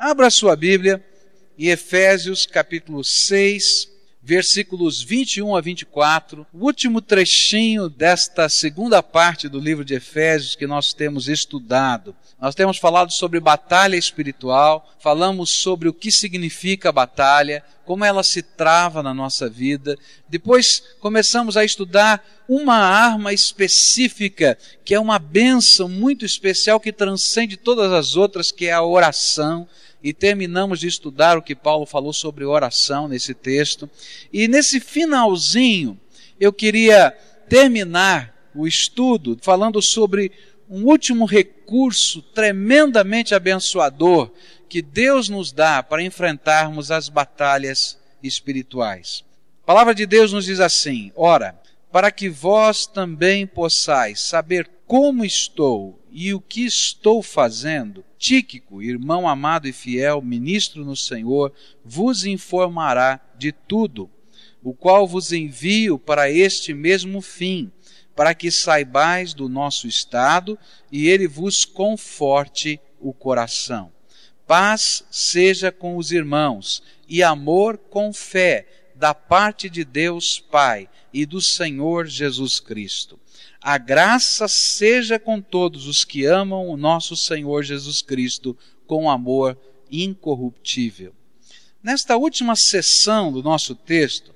Abra sua Bíblia em Efésios capítulo 6, versículos 21 a 24, o último trechinho desta segunda parte do livro de Efésios que nós temos estudado. Nós temos falado sobre batalha espiritual, falamos sobre o que significa batalha, como ela se trava na nossa vida. Depois começamos a estudar uma arma específica, que é uma bênção muito especial que transcende todas as outras, que é a oração e terminamos de estudar o que Paulo falou sobre oração nesse texto. E nesse finalzinho, eu queria terminar o estudo falando sobre um último recurso tremendamente abençoador que Deus nos dá para enfrentarmos as batalhas espirituais. A palavra de Deus nos diz assim: Ora, para que vós também possais saber como estou e o que estou fazendo, Tíquico, irmão amado e fiel, ministro no Senhor, vos informará de tudo, o qual vos envio para este mesmo fim, para que saibais do nosso estado e ele vos conforte o coração. Paz seja com os irmãos e amor com fé da parte de Deus Pai e do Senhor Jesus Cristo. A graça seja com todos os que amam o nosso Senhor Jesus Cristo com amor incorruptível. Nesta última sessão do nosso texto,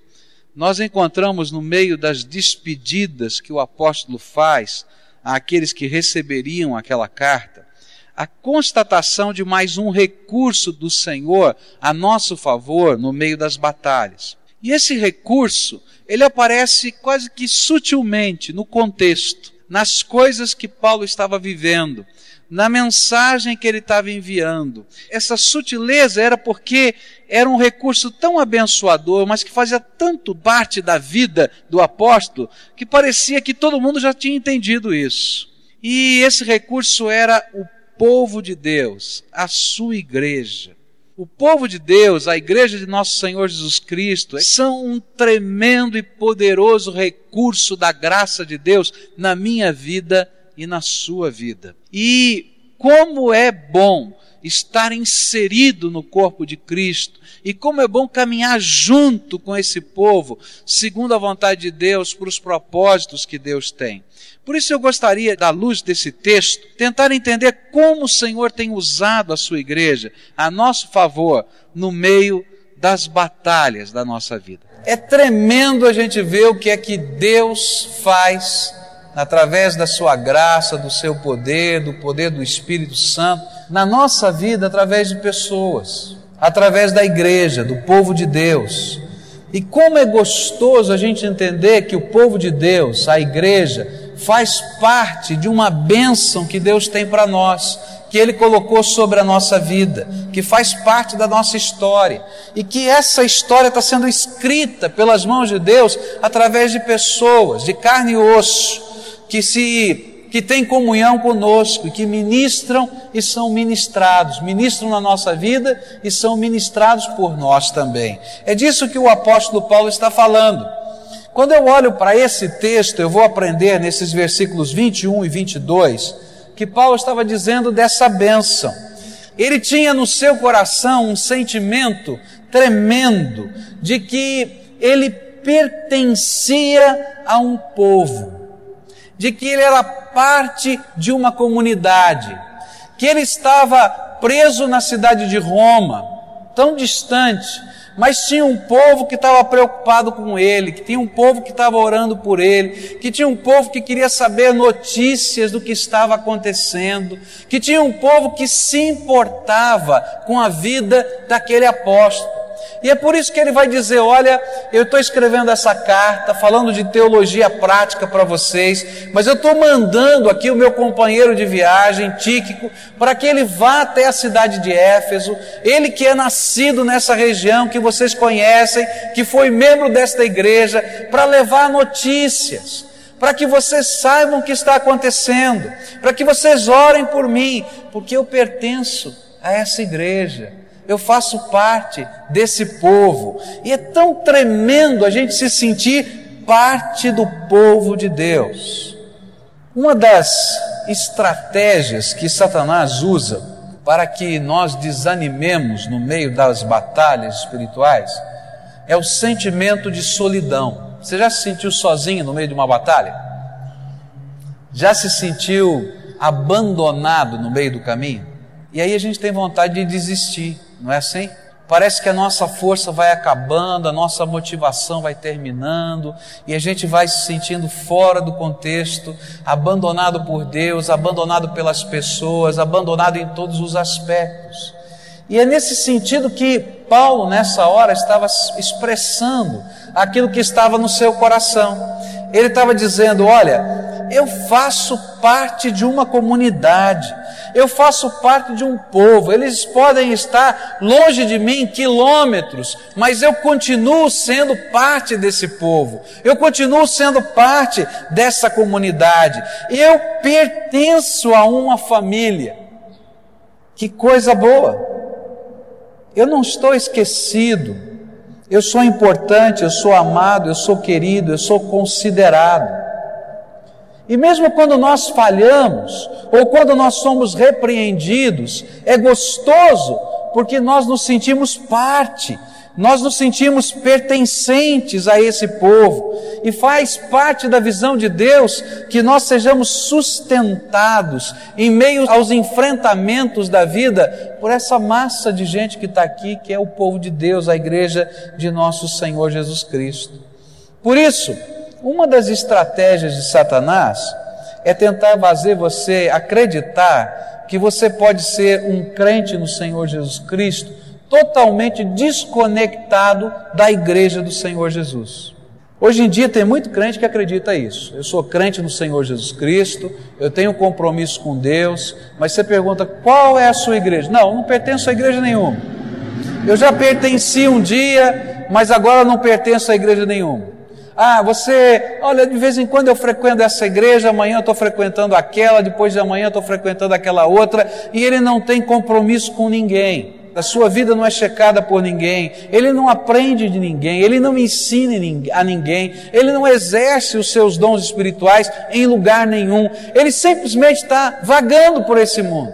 nós encontramos no meio das despedidas que o apóstolo faz àqueles que receberiam aquela carta, a constatação de mais um recurso do Senhor a nosso favor no meio das batalhas. E esse recurso ele aparece quase que sutilmente no contexto, nas coisas que Paulo estava vivendo, na mensagem que ele estava enviando. Essa sutileza era porque era um recurso tão abençoador, mas que fazia tanto parte da vida do apóstolo, que parecia que todo mundo já tinha entendido isso. E esse recurso era o povo de Deus, a sua igreja. O povo de Deus, a igreja de nosso Senhor Jesus Cristo, são um tremendo e poderoso recurso da graça de Deus na minha vida e na sua vida. E como é bom estar inserido no corpo de Cristo e como é bom caminhar junto com esse povo, segundo a vontade de Deus, para os propósitos que Deus tem. Por isso eu gostaria, da luz desse texto, tentar entender como o Senhor tem usado a sua igreja a nosso favor no meio das batalhas da nossa vida. É tremendo a gente ver o que é que Deus faz através da sua graça, do seu poder, do poder do Espírito Santo, na nossa vida através de pessoas, através da igreja, do povo de Deus. E como é gostoso a gente entender que o povo de Deus, a igreja, faz parte de uma bênção que Deus tem para nós, que Ele colocou sobre a nossa vida, que faz parte da nossa história, e que essa história está sendo escrita pelas mãos de Deus através de pessoas, de carne e osso, que se que têm comunhão conosco e que ministram e são ministrados, ministram na nossa vida e são ministrados por nós também. É disso que o apóstolo Paulo está falando. Quando eu olho para esse texto, eu vou aprender nesses versículos 21 e 22 que Paulo estava dizendo dessa bênção. Ele tinha no seu coração um sentimento tremendo de que ele pertencia a um povo, de que ele era parte de uma comunidade, que ele estava preso na cidade de Roma, tão distante, mas tinha um povo que estava preocupado com ele, que tinha um povo que estava orando por ele, que tinha um povo que queria saber notícias do que estava acontecendo, que tinha um povo que se importava com a vida daquele apóstolo. E é por isso que ele vai dizer: Olha, eu estou escrevendo essa carta, falando de teologia prática para vocês, mas eu estou mandando aqui o meu companheiro de viagem, Tíquico, para que ele vá até a cidade de Éfeso, ele que é nascido nessa região, que vocês conhecem, que foi membro desta igreja, para levar notícias para que vocês saibam o que está acontecendo, para que vocês orem por mim, porque eu pertenço a essa igreja eu faço parte desse povo. E é tão tremendo a gente se sentir parte do povo de Deus. Uma das estratégias que Satanás usa para que nós desanimemos no meio das batalhas espirituais é o sentimento de solidão. Você já se sentiu sozinho no meio de uma batalha? Já se sentiu abandonado no meio do caminho? E aí a gente tem vontade de desistir, não é assim? Parece que a nossa força vai acabando, a nossa motivação vai terminando e a gente vai se sentindo fora do contexto, abandonado por Deus, abandonado pelas pessoas, abandonado em todos os aspectos. E é nesse sentido que Paulo, nessa hora, estava expressando aquilo que estava no seu coração. Ele estava dizendo: Olha, eu faço parte de uma comunidade eu faço parte de um povo, eles podem estar longe de mim quilômetros, mas eu continuo sendo parte desse povo, eu continuo sendo parte dessa comunidade, eu pertenço a uma família. Que coisa boa! Eu não estou esquecido, eu sou importante, eu sou amado, eu sou querido, eu sou considerado. E mesmo quando nós falhamos, ou quando nós somos repreendidos, é gostoso, porque nós nos sentimos parte, nós nos sentimos pertencentes a esse povo, e faz parte da visão de Deus que nós sejamos sustentados em meio aos enfrentamentos da vida por essa massa de gente que está aqui, que é o povo de Deus, a igreja de nosso Senhor Jesus Cristo. Por isso, uma das estratégias de Satanás é tentar fazer você acreditar que você pode ser um crente no Senhor Jesus Cristo totalmente desconectado da igreja do Senhor Jesus. Hoje em dia tem muito crente que acredita isso. Eu sou crente no Senhor Jesus Cristo, eu tenho compromisso com Deus, mas você pergunta qual é a sua igreja? Não, não pertenço a igreja nenhuma. Eu já pertenci um dia, mas agora não pertenço a igreja nenhuma. Ah, você, olha, de vez em quando eu frequento essa igreja, amanhã eu estou frequentando aquela, depois de amanhã eu estou frequentando aquela outra, e ele não tem compromisso com ninguém. A sua vida não é checada por ninguém, ele não aprende de ninguém, ele não ensina a ninguém, ele não exerce os seus dons espirituais em lugar nenhum, ele simplesmente está vagando por esse mundo.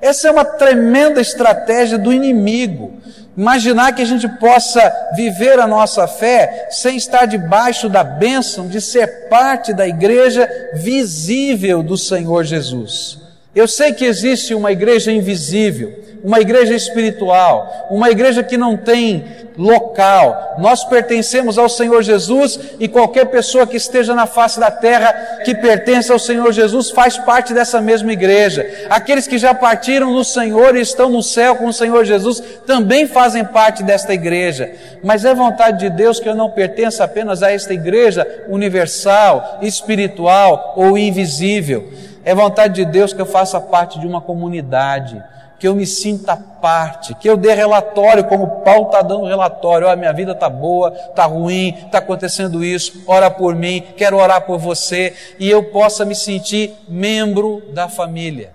Essa é uma tremenda estratégia do inimigo Imaginar que a gente possa viver a nossa fé sem estar debaixo da bênção de ser parte da igreja visível do Senhor Jesus. Eu sei que existe uma igreja invisível, uma igreja espiritual, uma igreja que não tem local. Nós pertencemos ao Senhor Jesus e qualquer pessoa que esteja na face da terra que pertence ao Senhor Jesus faz parte dessa mesma igreja. Aqueles que já partiram no Senhor e estão no céu com o Senhor Jesus também fazem parte desta igreja. Mas é vontade de Deus que eu não pertença apenas a esta igreja universal, espiritual ou invisível. É vontade de Deus que eu faça parte de uma comunidade que eu me sinta parte, que eu dê relatório, como Paulo está dando relatório, oh, a minha vida está boa, está ruim, está acontecendo isso, ora por mim, quero orar por você, e eu possa me sentir membro da família.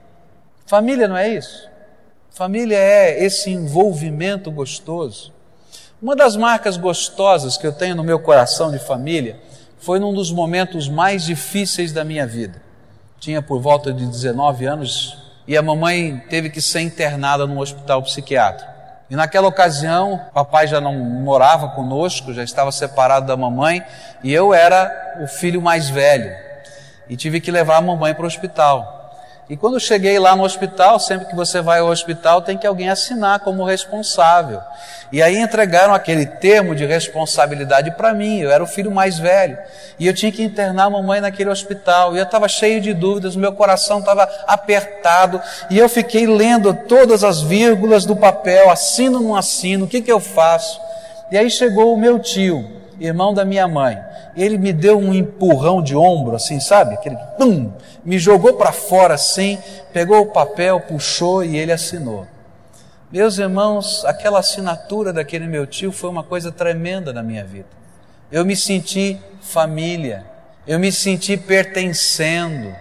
Família não é isso? Família é esse envolvimento gostoso. Uma das marcas gostosas que eu tenho no meu coração de família foi num dos momentos mais difíceis da minha vida. Tinha por volta de 19 anos, e a mamãe teve que ser internada num hospital psiquiátrico. E naquela ocasião, papai já não morava conosco, já estava separado da mamãe, e eu era o filho mais velho. E tive que levar a mamãe para o hospital. E quando cheguei lá no hospital, sempre que você vai ao hospital, tem que alguém assinar como responsável. E aí entregaram aquele termo de responsabilidade para mim, eu era o filho mais velho. E eu tinha que internar a mamãe naquele hospital. E eu estava cheio de dúvidas, meu coração estava apertado. E eu fiquei lendo todas as vírgulas do papel, assino não assino, o que, que eu faço? E aí chegou o meu tio, irmão da minha mãe. Ele me deu um empurrão de ombro, assim, sabe? Aquele pum, me jogou para fora assim, pegou o papel, puxou e ele assinou. Meus irmãos, aquela assinatura daquele meu tio foi uma coisa tremenda na minha vida. Eu me senti família, eu me senti pertencendo,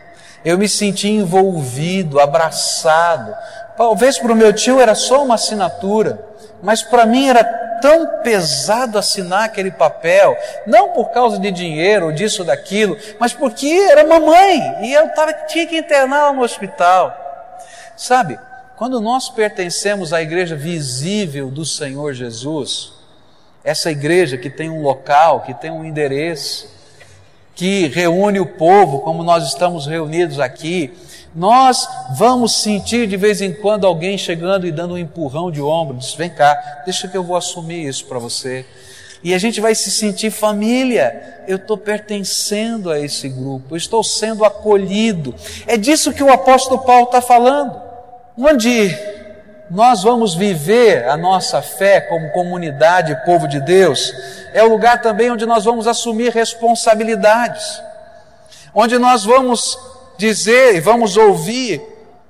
eu me senti envolvido, abraçado. Talvez para o meu tio era só uma assinatura, mas para mim era tão pesado assinar aquele papel, não por causa de dinheiro disso daquilo, mas porque era mamãe e eu tava, tinha que interná-la no hospital. Sabe, Quando nós pertencemos à igreja visível do Senhor Jesus, essa igreja que tem um local, que tem um endereço, que reúne o povo, como nós estamos reunidos aqui, nós vamos sentir de vez em quando alguém chegando e dando um empurrão de ombro, diz: vem cá, deixa que eu vou assumir isso para você. E a gente vai se sentir família. Eu estou pertencendo a esse grupo, eu estou sendo acolhido. É disso que o apóstolo Paulo está falando. Onde nós vamos viver a nossa fé como comunidade, povo de Deus, é o lugar também onde nós vamos assumir responsabilidades, onde nós vamos dizer e vamos ouvir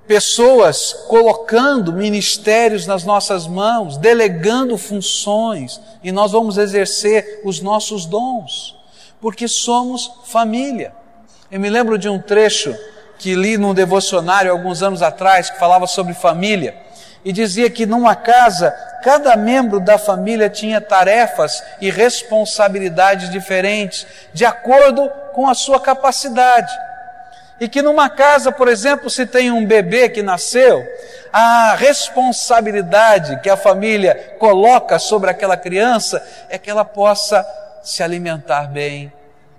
pessoas colocando ministérios nas nossas mãos, delegando funções, e nós vamos exercer os nossos dons, porque somos família. Eu me lembro de um trecho que li num devocionário alguns anos atrás que falava sobre família e dizia que numa casa cada membro da família tinha tarefas e responsabilidades diferentes, de acordo com a sua capacidade. E que numa casa, por exemplo, se tem um bebê que nasceu, a responsabilidade que a família coloca sobre aquela criança é que ela possa se alimentar bem,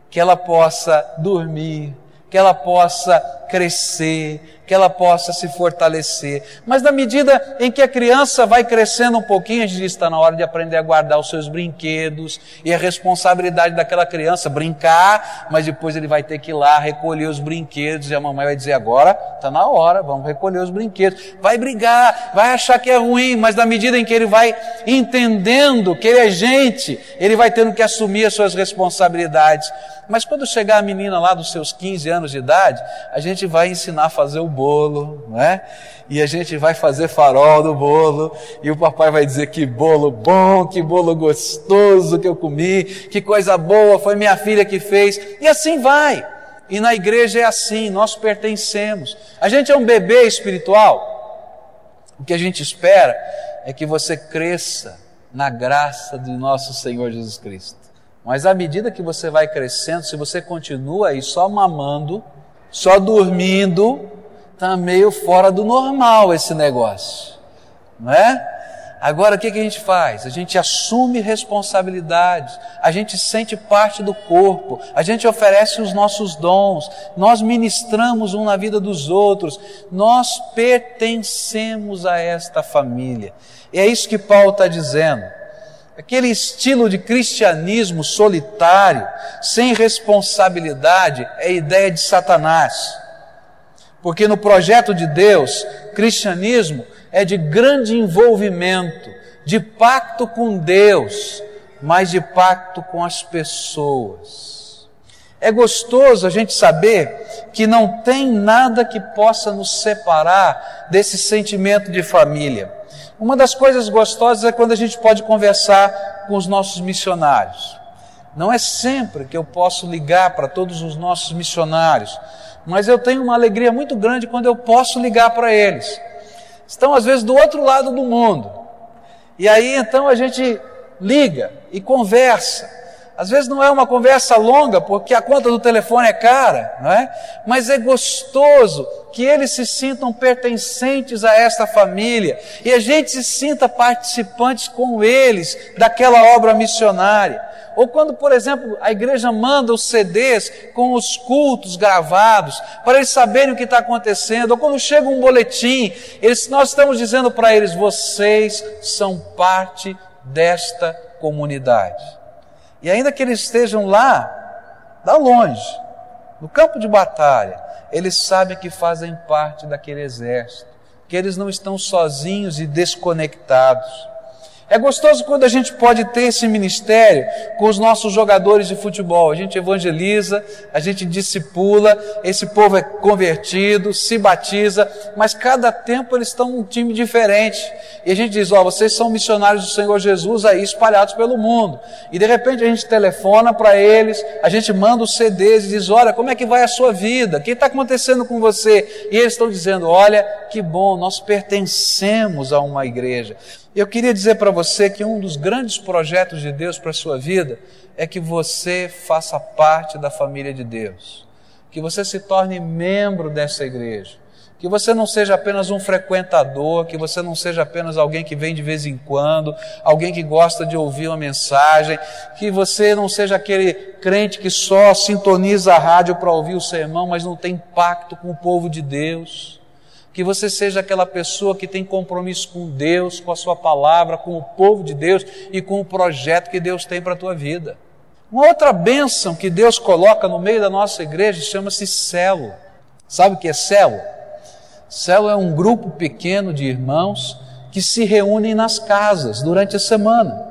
que ela possa dormir, que ela possa crescer, que ela possa se fortalecer. Mas na medida em que a criança vai crescendo um pouquinho, a gente diz, está na hora de aprender a guardar os seus brinquedos, e a responsabilidade daquela criança brincar, mas depois ele vai ter que ir lá recolher os brinquedos, e a mamãe vai dizer, agora está na hora, vamos recolher os brinquedos. Vai brigar, vai achar que é ruim, mas na medida em que ele vai entendendo que ele é gente, ele vai tendo que assumir as suas responsabilidades. Mas quando chegar a menina lá dos seus 15 anos de idade, a gente vai ensinar a fazer o bolo, não é? E a gente vai fazer farol do bolo, e o papai vai dizer que bolo bom, que bolo gostoso que eu comi, que coisa boa, foi minha filha que fez, e assim vai. E na igreja é assim, nós pertencemos. A gente é um bebê espiritual. O que a gente espera é que você cresça na graça de nosso Senhor Jesus Cristo. Mas à medida que você vai crescendo, se você continua aí só mamando, só dormindo, está meio fora do normal esse negócio, não é? Agora o que, que a gente faz? A gente assume responsabilidades, a gente sente parte do corpo, a gente oferece os nossos dons, nós ministramos um na vida dos outros, nós pertencemos a esta família. E é isso que Paulo está dizendo. Aquele estilo de cristianismo solitário, sem responsabilidade, é ideia de Satanás. Porque no projeto de Deus, cristianismo é de grande envolvimento, de pacto com Deus, mas de pacto com as pessoas. É gostoso a gente saber que não tem nada que possa nos separar desse sentimento de família. Uma das coisas gostosas é quando a gente pode conversar com os nossos missionários. Não é sempre que eu posso ligar para todos os nossos missionários, mas eu tenho uma alegria muito grande quando eu posso ligar para eles. Estão às vezes do outro lado do mundo. E aí então a gente liga e conversa. Às vezes não é uma conversa longa, porque a conta do telefone é cara, não é? Mas é gostoso que eles se sintam pertencentes a esta família e a gente se sinta participantes com eles daquela obra missionária. Ou quando, por exemplo, a igreja manda os CDs com os cultos gravados, para eles saberem o que está acontecendo, ou quando chega um boletim, eles, nós estamos dizendo para eles: vocês são parte desta comunidade. E ainda que eles estejam lá, lá longe, no campo de batalha, eles sabem que fazem parte daquele exército, que eles não estão sozinhos e desconectados. É gostoso quando a gente pode ter esse ministério com os nossos jogadores de futebol. A gente evangeliza, a gente discipula, esse povo é convertido, se batiza, mas cada tempo eles estão num time diferente. E a gente diz: Ó, oh, vocês são missionários do Senhor Jesus aí espalhados pelo mundo. E de repente a gente telefona para eles, a gente manda os CDs e diz: Olha, como é que vai a sua vida? O que está acontecendo com você? E eles estão dizendo: Olha, que bom, nós pertencemos a uma igreja. Eu queria dizer para você que um dos grandes projetos de Deus para a sua vida é que você faça parte da família de Deus, que você se torne membro dessa igreja, Que você não seja apenas um frequentador, que você não seja apenas alguém que vem de vez em quando, alguém que gosta de ouvir uma mensagem, que você não seja aquele crente que só sintoniza a rádio para ouvir o sermão, mas não tem pacto com o povo de Deus. Que você seja aquela pessoa que tem compromisso com Deus, com a sua palavra, com o povo de Deus e com o projeto que Deus tem para a tua vida. Uma outra bênção que Deus coloca no meio da nossa igreja chama-se celo. Sabe o que é celo? Celo é um grupo pequeno de irmãos que se reúnem nas casas durante a semana.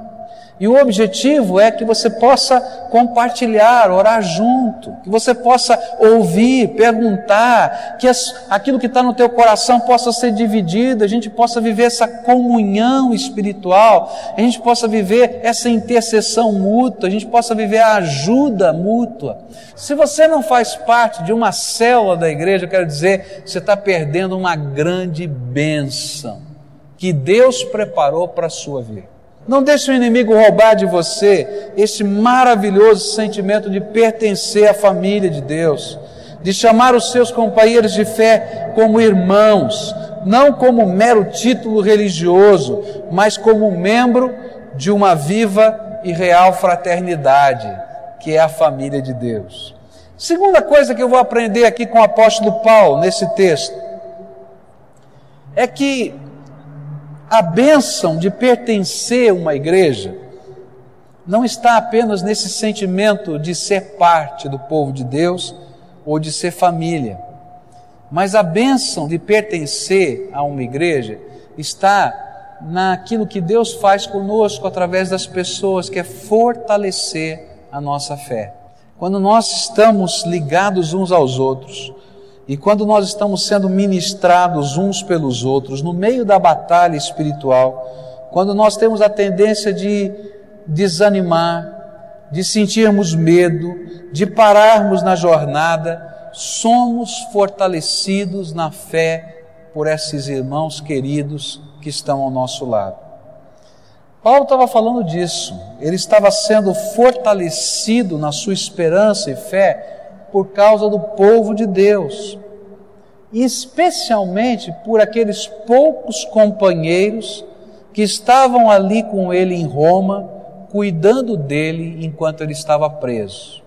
E o objetivo é que você possa compartilhar, orar junto, que você possa ouvir, perguntar, que aquilo que está no teu coração possa ser dividido, a gente possa viver essa comunhão espiritual, a gente possa viver essa intercessão mútua, a gente possa viver a ajuda mútua. Se você não faz parte de uma célula da igreja, eu quero dizer, você está perdendo uma grande bênção que Deus preparou para a sua vida. Não deixe o inimigo roubar de você esse maravilhoso sentimento de pertencer à família de Deus, de chamar os seus companheiros de fé como irmãos, não como mero título religioso, mas como membro de uma viva e real fraternidade, que é a família de Deus. Segunda coisa que eu vou aprender aqui com o apóstolo Paulo nesse texto é que a bênção de pertencer a uma igreja não está apenas nesse sentimento de ser parte do povo de Deus ou de ser família, mas a bênção de pertencer a uma igreja está naquilo que Deus faz conosco através das pessoas, que é fortalecer a nossa fé. Quando nós estamos ligados uns aos outros, e quando nós estamos sendo ministrados uns pelos outros, no meio da batalha espiritual, quando nós temos a tendência de desanimar, de sentirmos medo, de pararmos na jornada, somos fortalecidos na fé por esses irmãos queridos que estão ao nosso lado. Paulo estava falando disso, ele estava sendo fortalecido na sua esperança e fé por causa do povo de Deus, especialmente por aqueles poucos companheiros que estavam ali com ele em Roma, cuidando dele enquanto ele estava preso.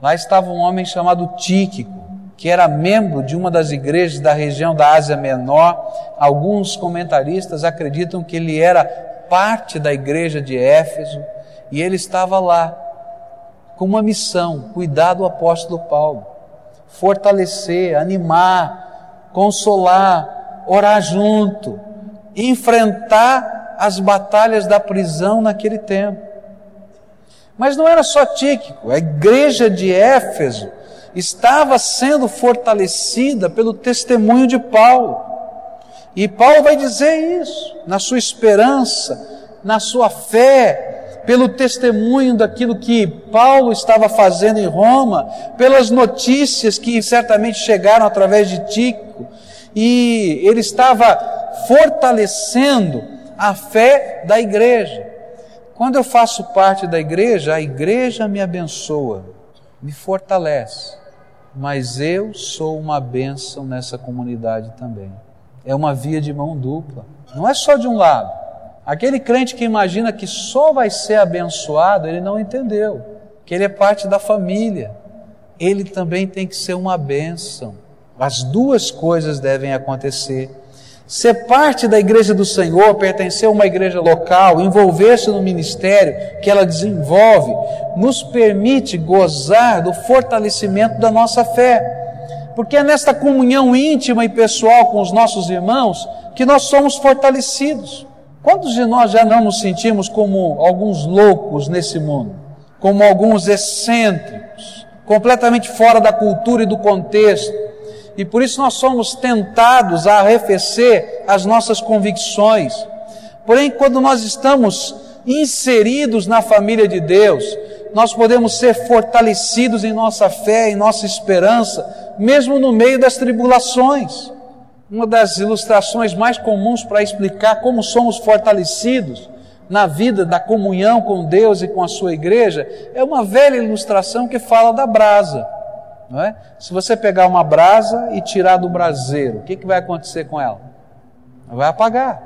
Lá estava um homem chamado Tíquico, que era membro de uma das igrejas da região da Ásia Menor. Alguns comentaristas acreditam que ele era parte da igreja de Éfeso e ele estava lá com uma missão: cuidar do apóstolo Paulo, fortalecer, animar, consolar, orar junto, enfrentar as batalhas da prisão naquele tempo. Mas não era só Tíquico, a igreja de Éfeso estava sendo fortalecida pelo testemunho de Paulo. E Paulo vai dizer isso, na sua esperança, na sua fé, pelo testemunho daquilo que Paulo estava fazendo em Roma, pelas notícias que certamente chegaram através de Tico, e ele estava fortalecendo a fé da igreja. Quando eu faço parte da igreja, a igreja me abençoa, me fortalece, mas eu sou uma bênção nessa comunidade também. É uma via de mão dupla, não é só de um lado. Aquele crente que imagina que só vai ser abençoado, ele não entendeu que ele é parte da família. Ele também tem que ser uma bênção. As duas coisas devem acontecer. Ser parte da igreja do Senhor, pertencer a uma igreja local, envolver-se no ministério que ela desenvolve, nos permite gozar do fortalecimento da nossa fé. Porque é nesta comunhão íntima e pessoal com os nossos irmãos que nós somos fortalecidos. Quantos de nós já não nos sentimos como alguns loucos nesse mundo? Como alguns excêntricos, completamente fora da cultura e do contexto. E por isso nós somos tentados a arrefecer as nossas convicções. Porém, quando nós estamos inseridos na família de Deus, nós podemos ser fortalecidos em nossa fé, em nossa esperança, mesmo no meio das tribulações. Uma das ilustrações mais comuns para explicar como somos fortalecidos na vida da comunhão com Deus e com a sua igreja é uma velha ilustração que fala da brasa. Não é? Se você pegar uma brasa e tirar do braseiro, o que, que vai acontecer com ela? Vai apagar.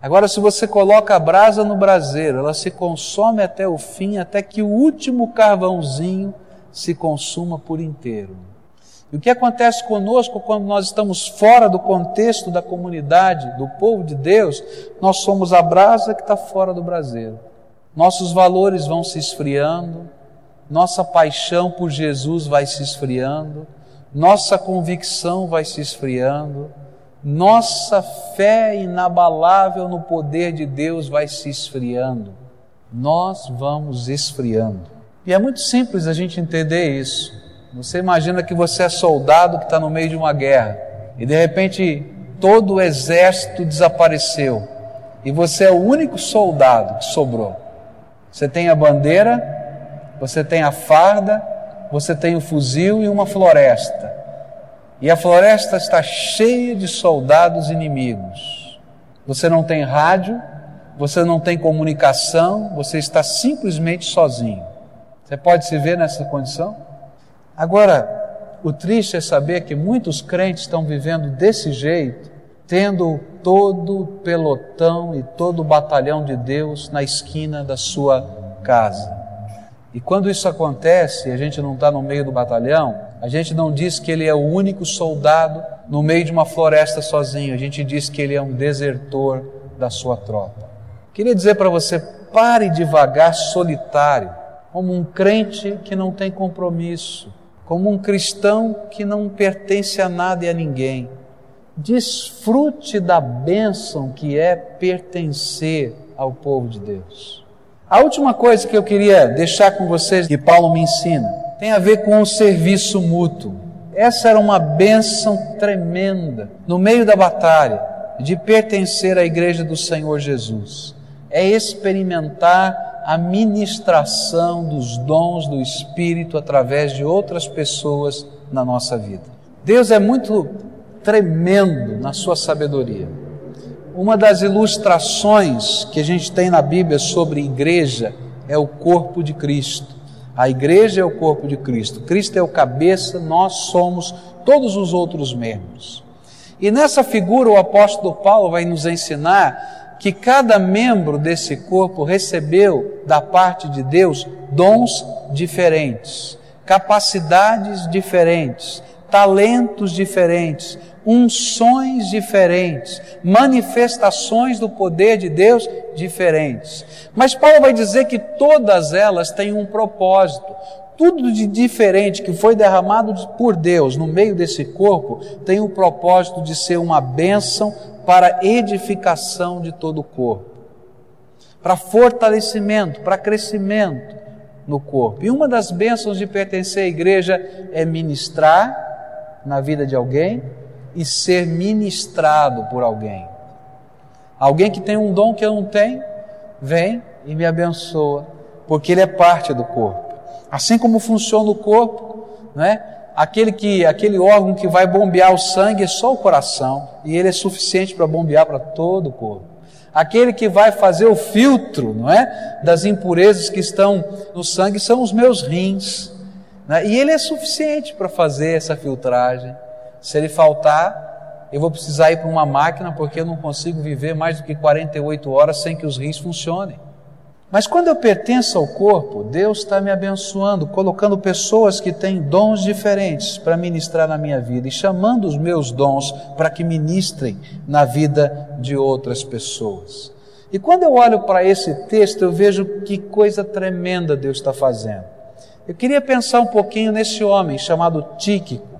Agora, se você coloca a brasa no braseiro, ela se consome até o fim, até que o último carvãozinho se consuma por inteiro. E o que acontece conosco quando nós estamos fora do contexto da comunidade, do povo de Deus? Nós somos a brasa que está fora do braseiro. Nossos valores vão se esfriando, nossa paixão por Jesus vai se esfriando, nossa convicção vai se esfriando nossa fé inabalável no poder de Deus vai se esfriando. Nós vamos esfriando. E é muito simples a gente entender isso. Você imagina que você é soldado que está no meio de uma guerra e de repente todo o exército desapareceu e você é o único soldado que sobrou. Você tem a bandeira, você tem a farda, você tem o fuzil e uma floresta. E a floresta está cheia de soldados inimigos. Você não tem rádio, você não tem comunicação, você está simplesmente sozinho. Você pode se ver nessa condição? Agora, o triste é saber que muitos crentes estão vivendo desse jeito, tendo todo o pelotão e todo o batalhão de Deus na esquina da sua casa. E quando isso acontece, a gente não está no meio do batalhão, a gente não diz que ele é o único soldado no meio de uma floresta sozinho, a gente diz que ele é um desertor da sua tropa. Queria dizer para você: pare de vagar solitário, como um crente que não tem compromisso, como um cristão que não pertence a nada e a ninguém. Desfrute da bênção que é pertencer ao povo de Deus. A última coisa que eu queria deixar com vocês que Paulo me ensina tem a ver com o serviço mútuo. Essa era uma bênção tremenda no meio da batalha de pertencer à igreja do Senhor Jesus. É experimentar a ministração dos dons do Espírito através de outras pessoas na nossa vida. Deus é muito tremendo na sua sabedoria. Uma das ilustrações que a gente tem na Bíblia sobre igreja é o corpo de Cristo. A igreja é o corpo de Cristo. Cristo é o cabeça, nós somos todos os outros membros. E nessa figura o apóstolo Paulo vai nos ensinar que cada membro desse corpo recebeu da parte de Deus dons diferentes, capacidades diferentes, talentos diferentes, unções diferentes, manifestações do poder de Deus diferentes. Mas Paulo vai dizer que todas elas têm um propósito. Tudo de diferente que foi derramado por Deus no meio desse corpo tem o propósito de ser uma bênção para edificação de todo o corpo, para fortalecimento, para crescimento no corpo. E uma das bênçãos de pertencer à igreja é ministrar na vida de alguém, e ser ministrado por alguém. Alguém que tem um dom que eu não tenho, vem e me abençoa, porque ele é parte do corpo. Assim como funciona o corpo, não é? Aquele que aquele órgão que vai bombear o sangue é só o coração, e ele é suficiente para bombear para todo o corpo. Aquele que vai fazer o filtro, não é, das impurezas que estão no sangue são os meus rins, né? e ele é suficiente para fazer essa filtragem. Se ele faltar, eu vou precisar ir para uma máquina porque eu não consigo viver mais do que 48 horas sem que os rins funcionem. Mas quando eu pertenço ao corpo, Deus está me abençoando, colocando pessoas que têm dons diferentes para ministrar na minha vida e chamando os meus dons para que ministrem na vida de outras pessoas. E quando eu olho para esse texto, eu vejo que coisa tremenda Deus está fazendo. Eu queria pensar um pouquinho nesse homem chamado Tíquico.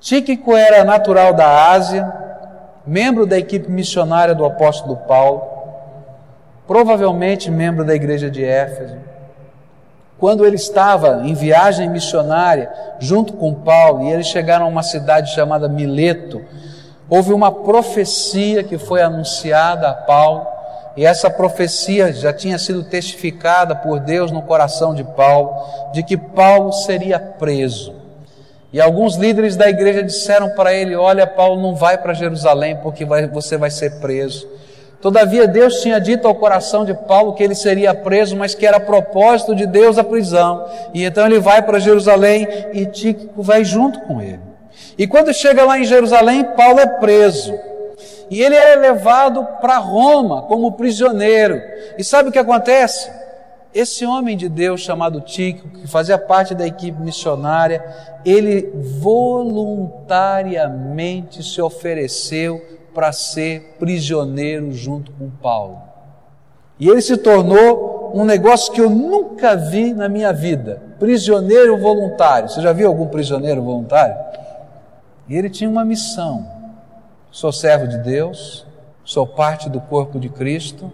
Tíquico era natural da Ásia, membro da equipe missionária do apóstolo Paulo, provavelmente membro da igreja de Éfeso. Quando ele estava em viagem missionária junto com Paulo e eles chegaram a uma cidade chamada Mileto, houve uma profecia que foi anunciada a Paulo, e essa profecia já tinha sido testificada por Deus no coração de Paulo, de que Paulo seria preso. E alguns líderes da igreja disseram para ele: Olha, Paulo, não vai para Jerusalém porque vai, você vai ser preso. Todavia, Deus tinha dito ao coração de Paulo que ele seria preso, mas que era propósito de Deus a prisão. E então ele vai para Jerusalém e Tíquico vai junto com ele. E quando chega lá em Jerusalém, Paulo é preso. E ele é levado para Roma como prisioneiro. E sabe o que acontece? Esse homem de Deus chamado Tíquico, que fazia parte da equipe missionária, ele voluntariamente se ofereceu para ser prisioneiro junto com Paulo. E ele se tornou um negócio que eu nunca vi na minha vida: prisioneiro voluntário. Você já viu algum prisioneiro voluntário? E ele tinha uma missão. Sou servo de Deus, sou parte do corpo de Cristo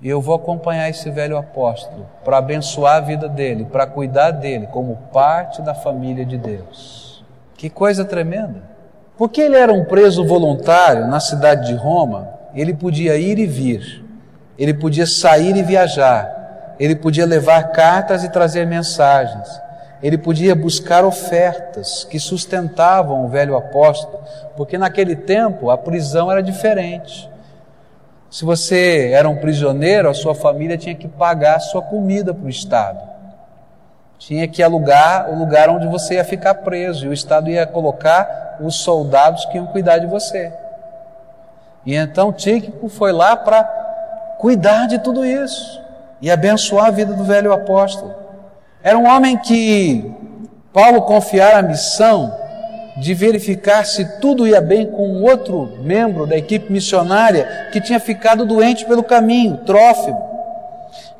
e eu vou acompanhar esse velho apóstolo para abençoar a vida dele, para cuidar dele como parte da família de Deus. Que coisa tremenda! Porque ele era um preso voluntário na cidade de Roma, ele podia ir e vir, ele podia sair e viajar, ele podia levar cartas e trazer mensagens, ele podia buscar ofertas que sustentavam o velho apóstolo, porque naquele tempo a prisão era diferente. Se você era um prisioneiro, a sua família tinha que pagar a sua comida para o Estado. Tinha que alugar o lugar onde você ia ficar preso, e o Estado ia colocar os soldados que iam cuidar de você. E então Tíquico foi lá para cuidar de tudo isso e abençoar a vida do velho apóstolo. Era um homem que Paulo confiara a missão de verificar se tudo ia bem com outro membro da equipe missionária que tinha ficado doente pelo caminho, Trófimo.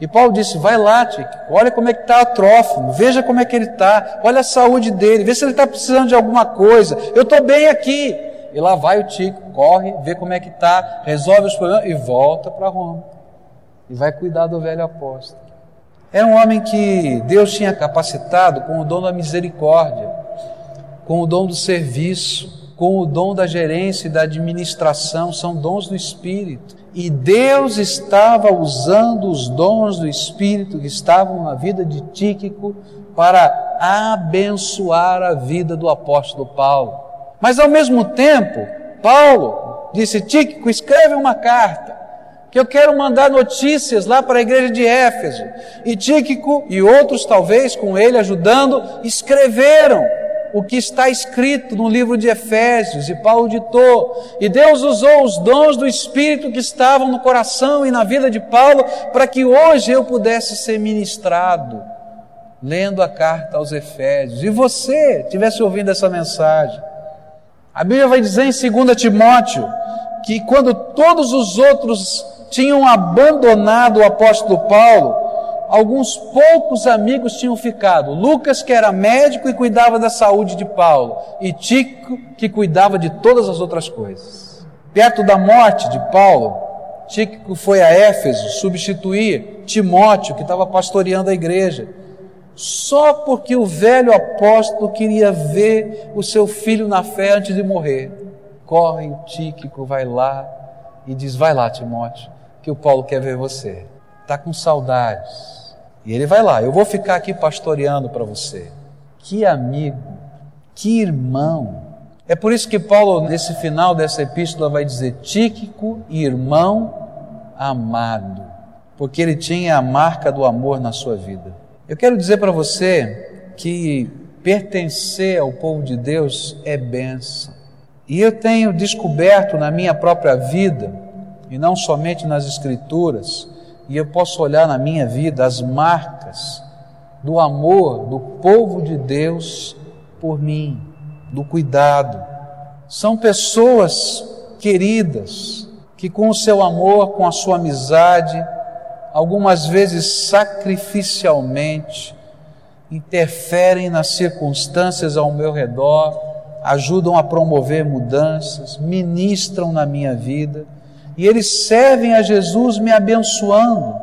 E Paulo disse: Vai lá, Tico, olha como é que está o Trófimo, veja como é que ele está, olha a saúde dele, vê se ele está precisando de alguma coisa. Eu estou bem aqui. E lá vai o Tico, corre, vê como é que está, resolve os problemas e volta para Roma. E vai cuidar do velho apóstolo. Era um homem que Deus tinha capacitado com o dom da misericórdia, com o dom do serviço, com o dom da gerência e da administração, são dons do Espírito. E Deus estava usando os dons do Espírito que estavam na vida de Tíquico para abençoar a vida do apóstolo Paulo. Mas ao mesmo tempo, Paulo disse: Tíquico, escreve uma carta que eu quero mandar notícias lá para a igreja de Éfeso. E Tíquico e outros, talvez com ele ajudando, escreveram o que está escrito no livro de Efésios, e Paulo ditou. E Deus usou os dons do Espírito que estavam no coração e na vida de Paulo para que hoje eu pudesse ser ministrado, lendo a carta aos Efésios, e você tivesse ouvindo essa mensagem. A Bíblia vai dizer em 2 Timóteo que quando todos os outros tinham abandonado o apóstolo Paulo, alguns poucos amigos tinham ficado. Lucas, que era médico e cuidava da saúde de Paulo, e Tico, que cuidava de todas as outras coisas. Perto da morte de Paulo, Tico foi a Éfeso substituir Timóteo, que estava pastoreando a igreja, só porque o velho apóstolo queria ver o seu filho na fé antes de morrer. Corre o Tíquico, vai lá e diz: Vai lá, Timóteo, que o Paulo quer ver você. Está com saudades e ele vai lá, eu vou ficar aqui pastoreando para você. Que amigo, que irmão. É por isso que Paulo, nesse final dessa epístola, vai dizer: Tíquico, irmão amado, porque ele tinha a marca do amor na sua vida. Eu quero dizer para você que pertencer ao povo de Deus é benção. E eu tenho descoberto na minha própria vida, e não somente nas Escrituras, e eu posso olhar na minha vida as marcas do amor do povo de Deus por mim, do cuidado. São pessoas queridas que, com o seu amor, com a sua amizade, algumas vezes sacrificialmente, interferem nas circunstâncias ao meu redor, ajudam a promover mudanças, ministram na minha vida e eles servem a Jesus me abençoando.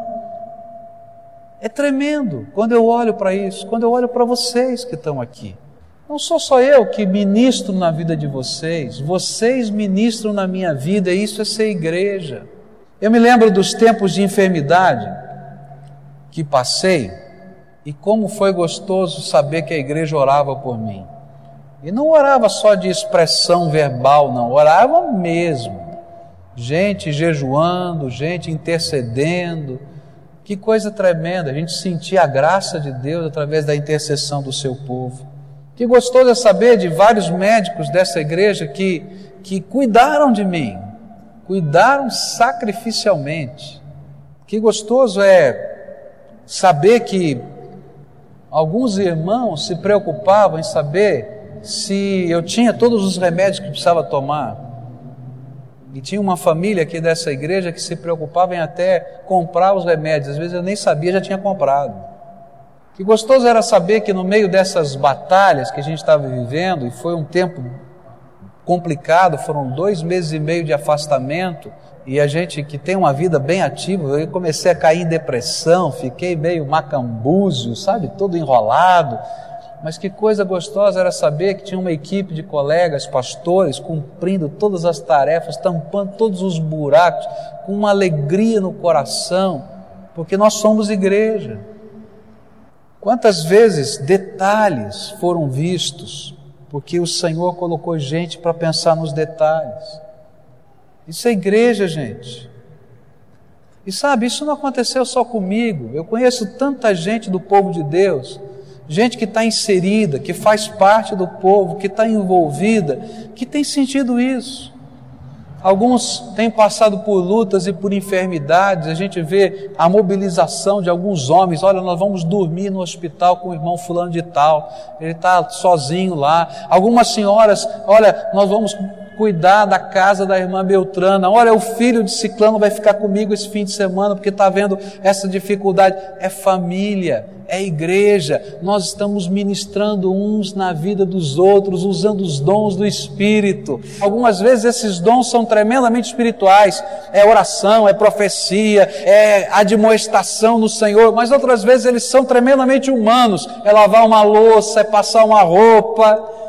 É tremendo quando eu olho para isso, quando eu olho para vocês que estão aqui. Não sou só eu que ministro na vida de vocês, vocês ministram na minha vida, isso é ser igreja. Eu me lembro dos tempos de enfermidade que passei e como foi gostoso saber que a igreja orava por mim. E não orava só de expressão verbal, não, orava mesmo gente jejuando, gente intercedendo. Que coisa tremenda, a gente sentir a graça de Deus através da intercessão do seu povo. Que gostoso é saber de vários médicos dessa igreja que, que cuidaram de mim, cuidaram sacrificialmente. Que gostoso é saber que alguns irmãos se preocupavam em saber se eu tinha todos os remédios que precisava tomar. E tinha uma família aqui dessa igreja que se preocupava em até comprar os remédios. Às vezes eu nem sabia, já tinha comprado. Que gostoso era saber que no meio dessas batalhas que a gente estava vivendo, e foi um tempo complicado, foram dois meses e meio de afastamento, e a gente que tem uma vida bem ativa, eu comecei a cair em depressão, fiquei meio macambúzio, sabe, todo enrolado. Mas que coisa gostosa era saber que tinha uma equipe de colegas, pastores, cumprindo todas as tarefas, tampando todos os buracos, com uma alegria no coração, porque nós somos igreja. Quantas vezes detalhes foram vistos, porque o Senhor colocou gente para pensar nos detalhes. Isso é igreja, gente. E sabe, isso não aconteceu só comigo. Eu conheço tanta gente do povo de Deus gente que está inserida, que faz parte do povo, que está envolvida, que tem sentido isso. Alguns têm passado por lutas e por enfermidades, a gente vê a mobilização de alguns homens. Olha, nós vamos dormir no hospital com o irmão Fulano de Tal, ele está sozinho lá. Algumas senhoras, olha, nós vamos cuidar da casa da irmã Beltrana. Olha, o filho de Ciclano vai ficar comigo esse fim de semana porque está vendo essa dificuldade. É família, é igreja. Nós estamos ministrando uns na vida dos outros, usando os dons do Espírito. Algumas vezes esses dons são tremendamente espirituais. É oração, é profecia, é admoestação no Senhor, mas outras vezes eles são tremendamente humanos. É lavar uma louça, é passar uma roupa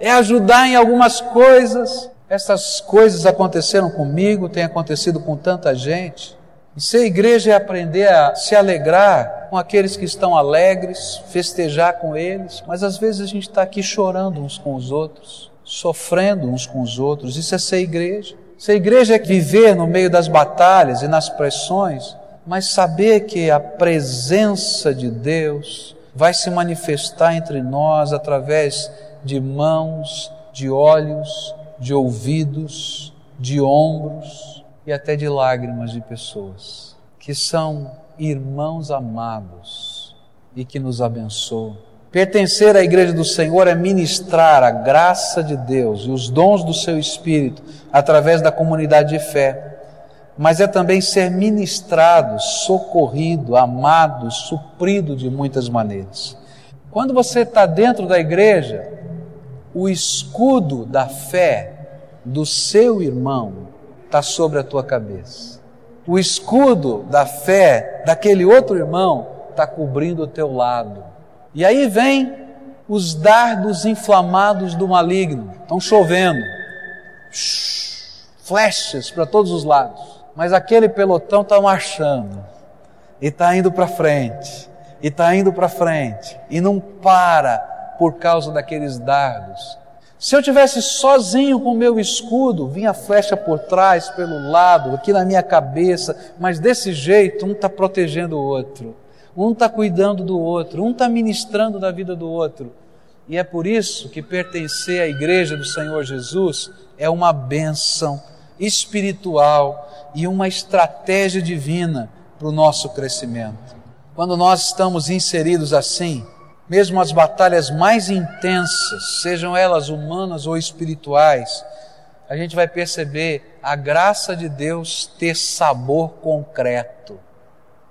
é ajudar em algumas coisas. Essas coisas aconteceram comigo, têm acontecido com tanta gente. E ser igreja é aprender a se alegrar com aqueles que estão alegres, festejar com eles, mas às vezes a gente está aqui chorando uns com os outros, sofrendo uns com os outros. Isso é ser igreja. Ser igreja é viver no meio das batalhas e nas pressões, mas saber que a presença de Deus vai se manifestar entre nós através de mãos, de olhos, de ouvidos, de ombros e até de lágrimas de pessoas que são irmãos amados e que nos abençoam. Pertencer à igreja do Senhor é ministrar a graça de Deus e os dons do seu Espírito através da comunidade de fé, mas é também ser ministrado, socorrido, amado, suprido de muitas maneiras. Quando você está dentro da igreja, o escudo da fé do seu irmão está sobre a tua cabeça. O escudo da fé daquele outro irmão está cobrindo o teu lado. E aí vem os dardos inflamados do maligno. Estão chovendo. Flechas para todos os lados. Mas aquele pelotão está marchando. E está indo para frente. E está indo para frente. E não para por causa daqueles dardos. Se eu tivesse sozinho com o meu escudo, vinha flecha por trás, pelo lado, aqui na minha cabeça, mas desse jeito, um está protegendo o outro, um está cuidando do outro, um está ministrando da vida do outro. E é por isso que pertencer à igreja do Senhor Jesus é uma bênção espiritual e uma estratégia divina para o nosso crescimento. Quando nós estamos inseridos assim, mesmo as batalhas mais intensas, sejam elas humanas ou espirituais, a gente vai perceber a graça de Deus ter sabor concreto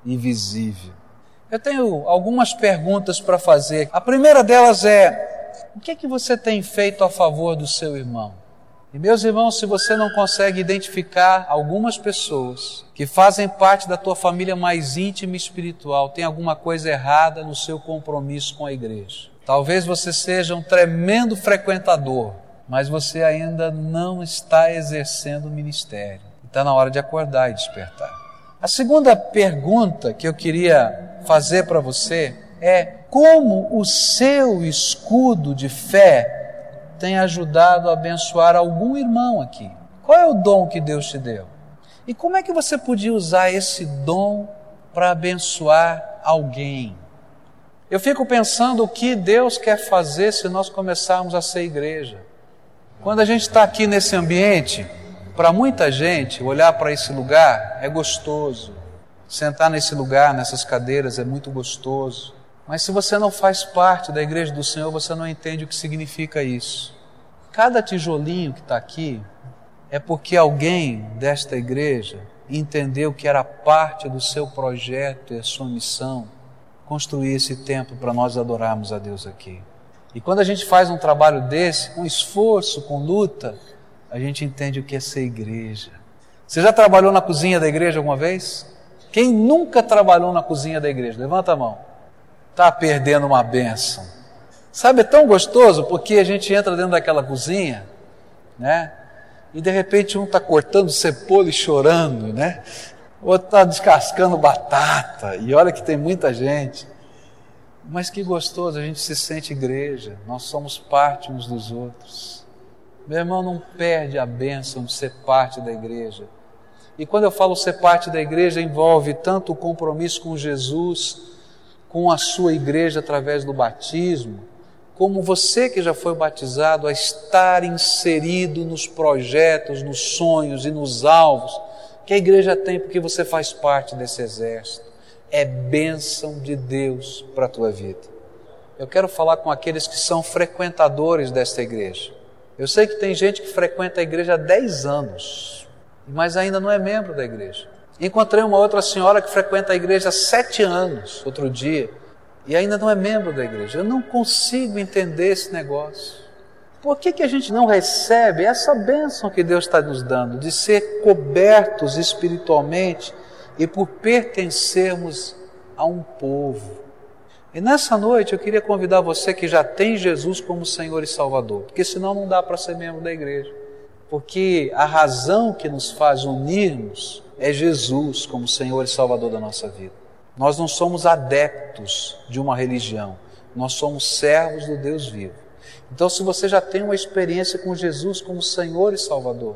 e visível. Eu tenho algumas perguntas para fazer. A primeira delas é: o que é que você tem feito a favor do seu irmão? E meus irmãos, se você não consegue identificar algumas pessoas que fazem parte da tua família mais íntima e espiritual, tem alguma coisa errada no seu compromisso com a igreja. Talvez você seja um tremendo frequentador, mas você ainda não está exercendo o ministério. Está na hora de acordar e despertar. A segunda pergunta que eu queria fazer para você é como o seu escudo de fé tem ajudado a abençoar algum irmão aqui? Qual é o dom que Deus te deu? E como é que você podia usar esse dom para abençoar alguém? Eu fico pensando o que Deus quer fazer se nós começarmos a ser igreja. Quando a gente está aqui nesse ambiente, para muita gente, olhar para esse lugar é gostoso. Sentar nesse lugar, nessas cadeiras, é muito gostoso. Mas se você não faz parte da igreja do Senhor, você não entende o que significa isso. Cada tijolinho que está aqui é porque alguém desta igreja entendeu que era parte do seu projeto e a sua missão construir esse templo para nós adorarmos a Deus aqui. E quando a gente faz um trabalho desse, com esforço, com luta, a gente entende o que é ser igreja. Você já trabalhou na cozinha da igreja alguma vez? Quem nunca trabalhou na cozinha da igreja? Levanta a mão. Está perdendo uma benção. Sabe, é tão gostoso porque a gente entra dentro daquela cozinha, né? E de repente um está cortando cebola e chorando, né? outro está descascando batata, e olha que tem muita gente. Mas que gostoso, a gente se sente igreja, nós somos parte uns dos outros. Meu irmão, não perde a bênção de ser parte da igreja. E quando eu falo ser parte da igreja, envolve tanto o compromisso com Jesus, com a sua igreja através do batismo, como você que já foi batizado a estar inserido nos projetos, nos sonhos e nos alvos que a igreja tem porque você faz parte desse exército. É bênção de Deus para a tua vida. Eu quero falar com aqueles que são frequentadores desta igreja. Eu sei que tem gente que frequenta a igreja há 10 anos, mas ainda não é membro da igreja. Encontrei uma outra senhora que frequenta a igreja há sete anos, outro dia, e ainda não é membro da igreja. Eu não consigo entender esse negócio. Por que, que a gente não recebe essa bênção que Deus está nos dando, de ser cobertos espiritualmente e por pertencermos a um povo? E nessa noite eu queria convidar você que já tem Jesus como Senhor e Salvador, porque senão não dá para ser membro da igreja. Porque a razão que nos faz unirmos é Jesus como Senhor e Salvador da nossa vida. Nós não somos adeptos de uma religião, nós somos servos do Deus vivo. Então, se você já tem uma experiência com Jesus como Senhor e Salvador,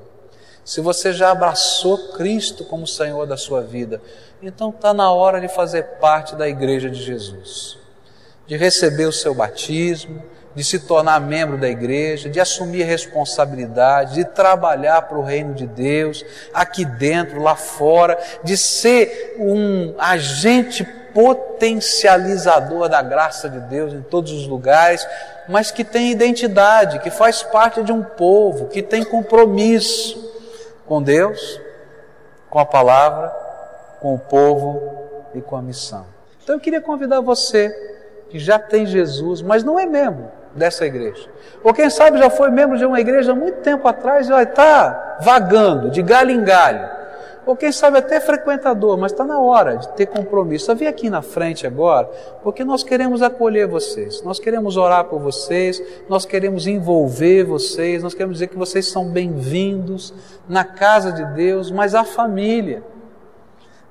se você já abraçou Cristo como Senhor da sua vida, então está na hora de fazer parte da igreja de Jesus, de receber o seu batismo, de se tornar membro da igreja, de assumir responsabilidade, de trabalhar para o reino de Deus, aqui dentro, lá fora, de ser um agente potencializador da graça de Deus em todos os lugares, mas que tem identidade, que faz parte de um povo, que tem compromisso com Deus, com a palavra, com o povo e com a missão. Então eu queria convidar você que já tem Jesus, mas não é membro dessa igreja. Ou quem sabe já foi membro de uma igreja muito tempo atrás e vai estar tá vagando de galho em galho ou quem sabe até frequentador, mas está na hora de ter compromisso. Vem aqui na frente agora, porque nós queremos acolher vocês, nós queremos orar por vocês, nós queremos envolver vocês, nós queremos dizer que vocês são bem-vindos na casa de Deus, mas a família.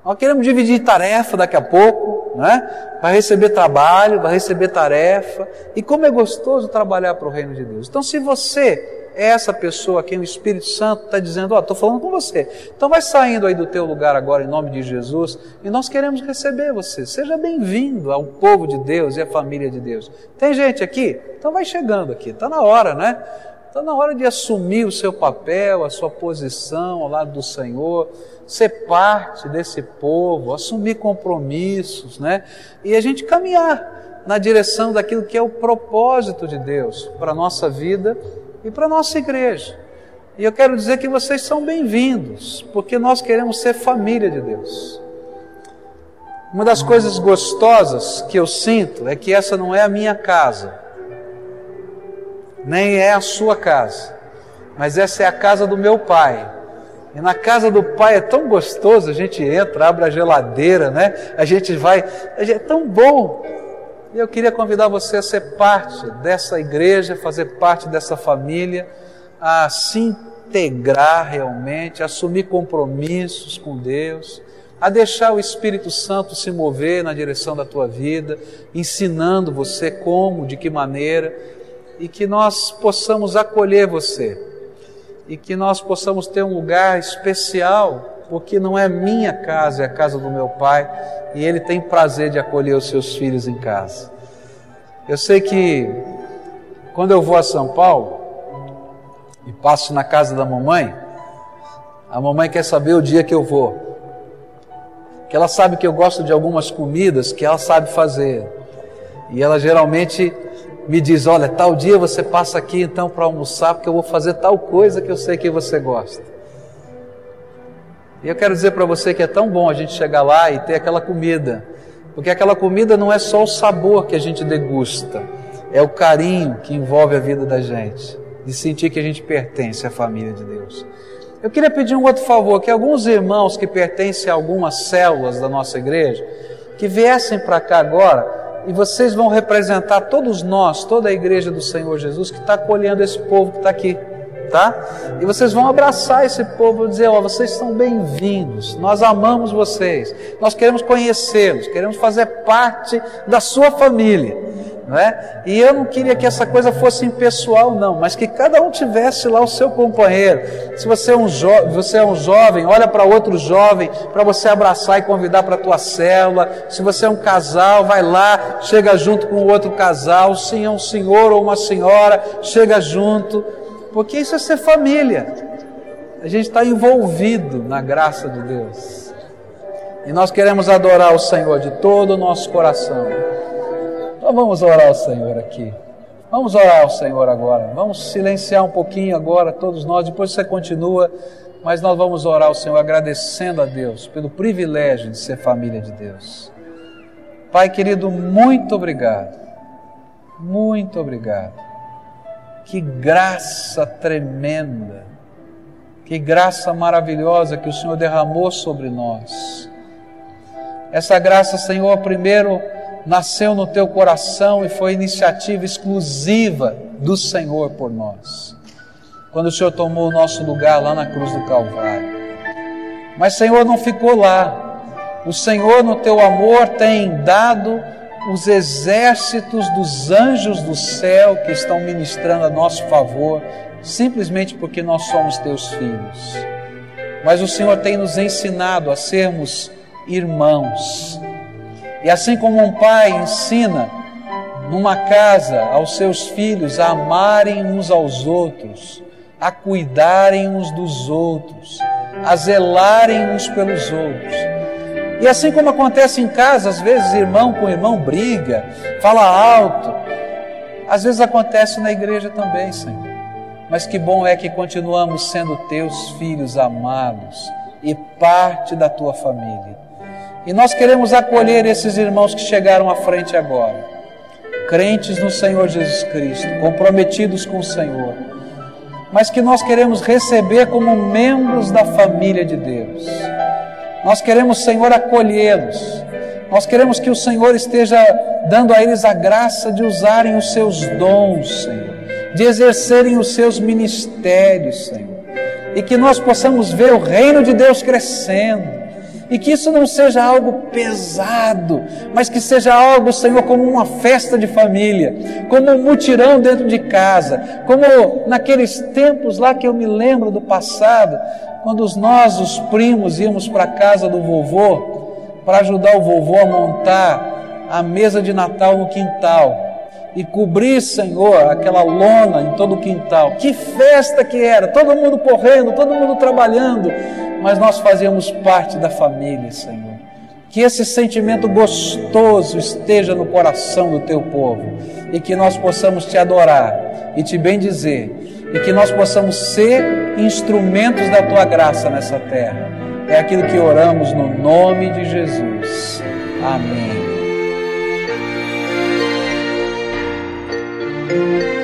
Nós queremos dividir tarefa daqui a pouco, né? Para receber trabalho, para receber tarefa. E como é gostoso trabalhar para o reino de Deus. Então, se você é essa pessoa a quem o Espírito Santo está dizendo, ó, oh, estou falando com você. Então vai saindo aí do teu lugar agora em nome de Jesus e nós queremos receber você. Seja bem-vindo ao povo de Deus e à família de Deus. Tem gente aqui? Então vai chegando aqui. Está na hora, né? Está na hora de assumir o seu papel, a sua posição ao lado do Senhor, ser parte desse povo, assumir compromissos, né? E a gente caminhar na direção daquilo que é o propósito de Deus para a nossa vida e para a nossa igreja. E eu quero dizer que vocês são bem-vindos, porque nós queremos ser família de Deus. Uma das coisas gostosas que eu sinto é que essa não é a minha casa, nem é a sua casa, mas essa é a casa do meu pai. E na casa do pai é tão gostoso, a gente entra, abre a geladeira, né? A gente vai, é tão bom. E eu queria convidar você a ser parte dessa igreja, fazer parte dessa família, a se integrar realmente, a assumir compromissos com Deus, a deixar o Espírito Santo se mover na direção da tua vida, ensinando você como, de que maneira, e que nós possamos acolher você, e que nós possamos ter um lugar especial porque não é minha casa, é a casa do meu pai, e ele tem prazer de acolher os seus filhos em casa. Eu sei que quando eu vou a São Paulo e passo na casa da mamãe, a mamãe quer saber o dia que eu vou. Que ela sabe que eu gosto de algumas comidas que ela sabe fazer. E ela geralmente me diz: Olha, tal dia você passa aqui então para almoçar, porque eu vou fazer tal coisa que eu sei que você gosta. E eu quero dizer para você que é tão bom a gente chegar lá e ter aquela comida, porque aquela comida não é só o sabor que a gente degusta, é o carinho que envolve a vida da gente, de sentir que a gente pertence à família de Deus. Eu queria pedir um outro favor, que alguns irmãos que pertencem a algumas células da nossa igreja, que viessem para cá agora e vocês vão representar todos nós, toda a igreja do Senhor Jesus que está acolhendo esse povo que está aqui, tá? E vocês vão abraçar esse povo e dizer: Ó, oh, vocês são bem-vindos, nós amamos vocês, nós queremos conhecê-los, queremos fazer parte da sua família não é? E eu não queria que essa coisa fosse impessoal, não, mas que cada um tivesse lá o seu companheiro. Se você é um, jo você é um jovem, olha para outro jovem para você abraçar e convidar para a tua célula. Se você é um casal, vai lá, chega junto com o outro casal. Se é um senhor ou uma senhora, chega junto, porque isso é ser família. A gente está envolvido na graça de Deus. E nós queremos adorar o Senhor de todo o nosso coração. Então vamos orar ao Senhor aqui. Vamos orar ao Senhor agora. Vamos silenciar um pouquinho agora, todos nós. Depois você continua, mas nós vamos orar ao Senhor agradecendo a Deus pelo privilégio de ser família de Deus. Pai querido, muito obrigado. Muito obrigado. Que graça tremenda. Que graça maravilhosa que o Senhor derramou sobre nós. Essa graça, Senhor, primeiro nasceu no teu coração e foi iniciativa exclusiva do Senhor por nós. Quando o Senhor tomou o nosso lugar lá na cruz do Calvário. Mas, Senhor, não ficou lá. O Senhor, no teu amor, tem dado os exércitos dos anjos do céu que estão ministrando a nosso favor, simplesmente porque nós somos teus filhos. Mas o Senhor tem nos ensinado a sermos irmãos e assim como um pai ensina numa casa aos seus filhos a amarem uns aos outros, a cuidarem uns dos outros, a zelarem uns pelos outros. E assim como acontece em casa, às vezes irmão com irmão briga, fala alto, às vezes acontece na igreja também, Senhor. Mas que bom é que continuamos sendo teus filhos amados e parte da tua família. E nós queremos acolher esses irmãos que chegaram à frente agora, crentes no Senhor Jesus Cristo, comprometidos com o Senhor, mas que nós queremos receber como membros da família de Deus. Nós queremos, Senhor, acolhê-los. Nós queremos que o Senhor esteja dando a eles a graça de usarem os seus dons, Senhor, de exercerem os seus ministérios, Senhor, e que nós possamos ver o reino de Deus crescendo e que isso não seja algo pesado, mas que seja algo, Senhor, como uma festa de família, como um mutirão dentro de casa, como naqueles tempos lá que eu me lembro do passado, quando nós, os primos, íamos para a casa do vovô para ajudar o vovô a montar a mesa de Natal no quintal e cobrir, Senhor, aquela lona em todo o quintal. Que festa que era! Todo mundo correndo, todo mundo trabalhando mas nós fazemos parte da família, Senhor. Que esse sentimento gostoso esteja no coração do teu povo e que nós possamos te adorar e te bendizer e que nós possamos ser instrumentos da tua graça nessa terra. É aquilo que oramos no nome de Jesus. Amém. thank you.